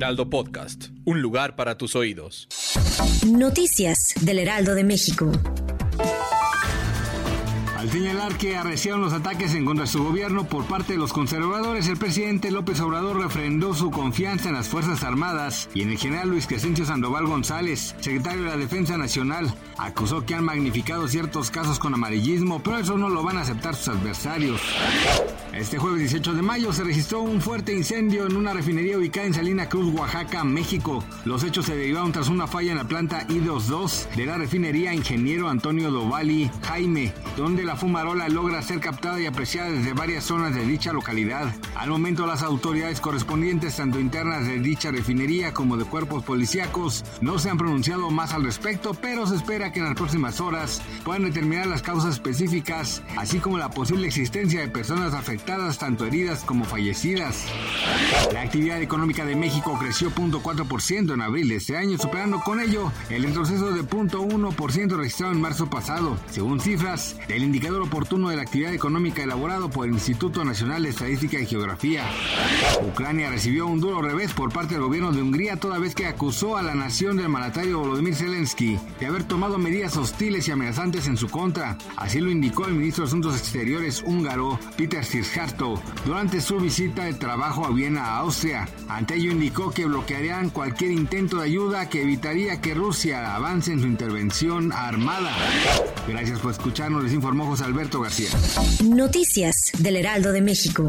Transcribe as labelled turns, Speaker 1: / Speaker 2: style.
Speaker 1: Heraldo Podcast, un lugar para tus oídos.
Speaker 2: Noticias del Heraldo de México.
Speaker 3: Al señalar que arreciaron los ataques en contra de su gobierno por parte de los conservadores, el presidente López Obrador refrendó su confianza en las Fuerzas Armadas y en el general Luis Crescencio Sandoval González, secretario de la Defensa Nacional. Acusó que han magnificado ciertos casos con amarillismo, pero eso no lo van a aceptar sus adversarios. Este jueves 18 de mayo se registró un fuerte incendio en una refinería ubicada en Salina Cruz, Oaxaca, México. Los hechos se derivaron tras una falla en la planta I-22 de la refinería Ingeniero Antonio Dovali Jaime, donde la fumarola logra ser captada y apreciada desde varias zonas de dicha localidad. Al momento las autoridades correspondientes, tanto internas de dicha refinería como de cuerpos policíacos, no se han pronunciado más al respecto, pero se espera que en las próximas horas puedan determinar las causas específicas, así como la posible existencia de personas afectadas, tanto heridas como fallecidas. La actividad económica de México creció 0.4% en abril de este año, superando con ello el retroceso de 0.1% registrado en marzo pasado, según cifras del indicador oportuno de la actividad económica elaborado por el Instituto Nacional de Estadística y Geografía. Ucrania recibió un duro revés por parte del gobierno de Hungría toda vez que acusó a la nación del mandatario Volodymyr Zelensky de haber tomado medidas hostiles y amenazantes en su contra. Así lo indicó el ministro de Asuntos Exteriores húngaro Peter Durante su visita de trabajo a Viena, Austria. Ante ello indicó que bloquearían cualquier intento de ayuda que evitaría que Rusia avance en su intervención armada. Gracias por escucharnos, les informó José Alberto García.
Speaker 2: Noticias del Heraldo de México.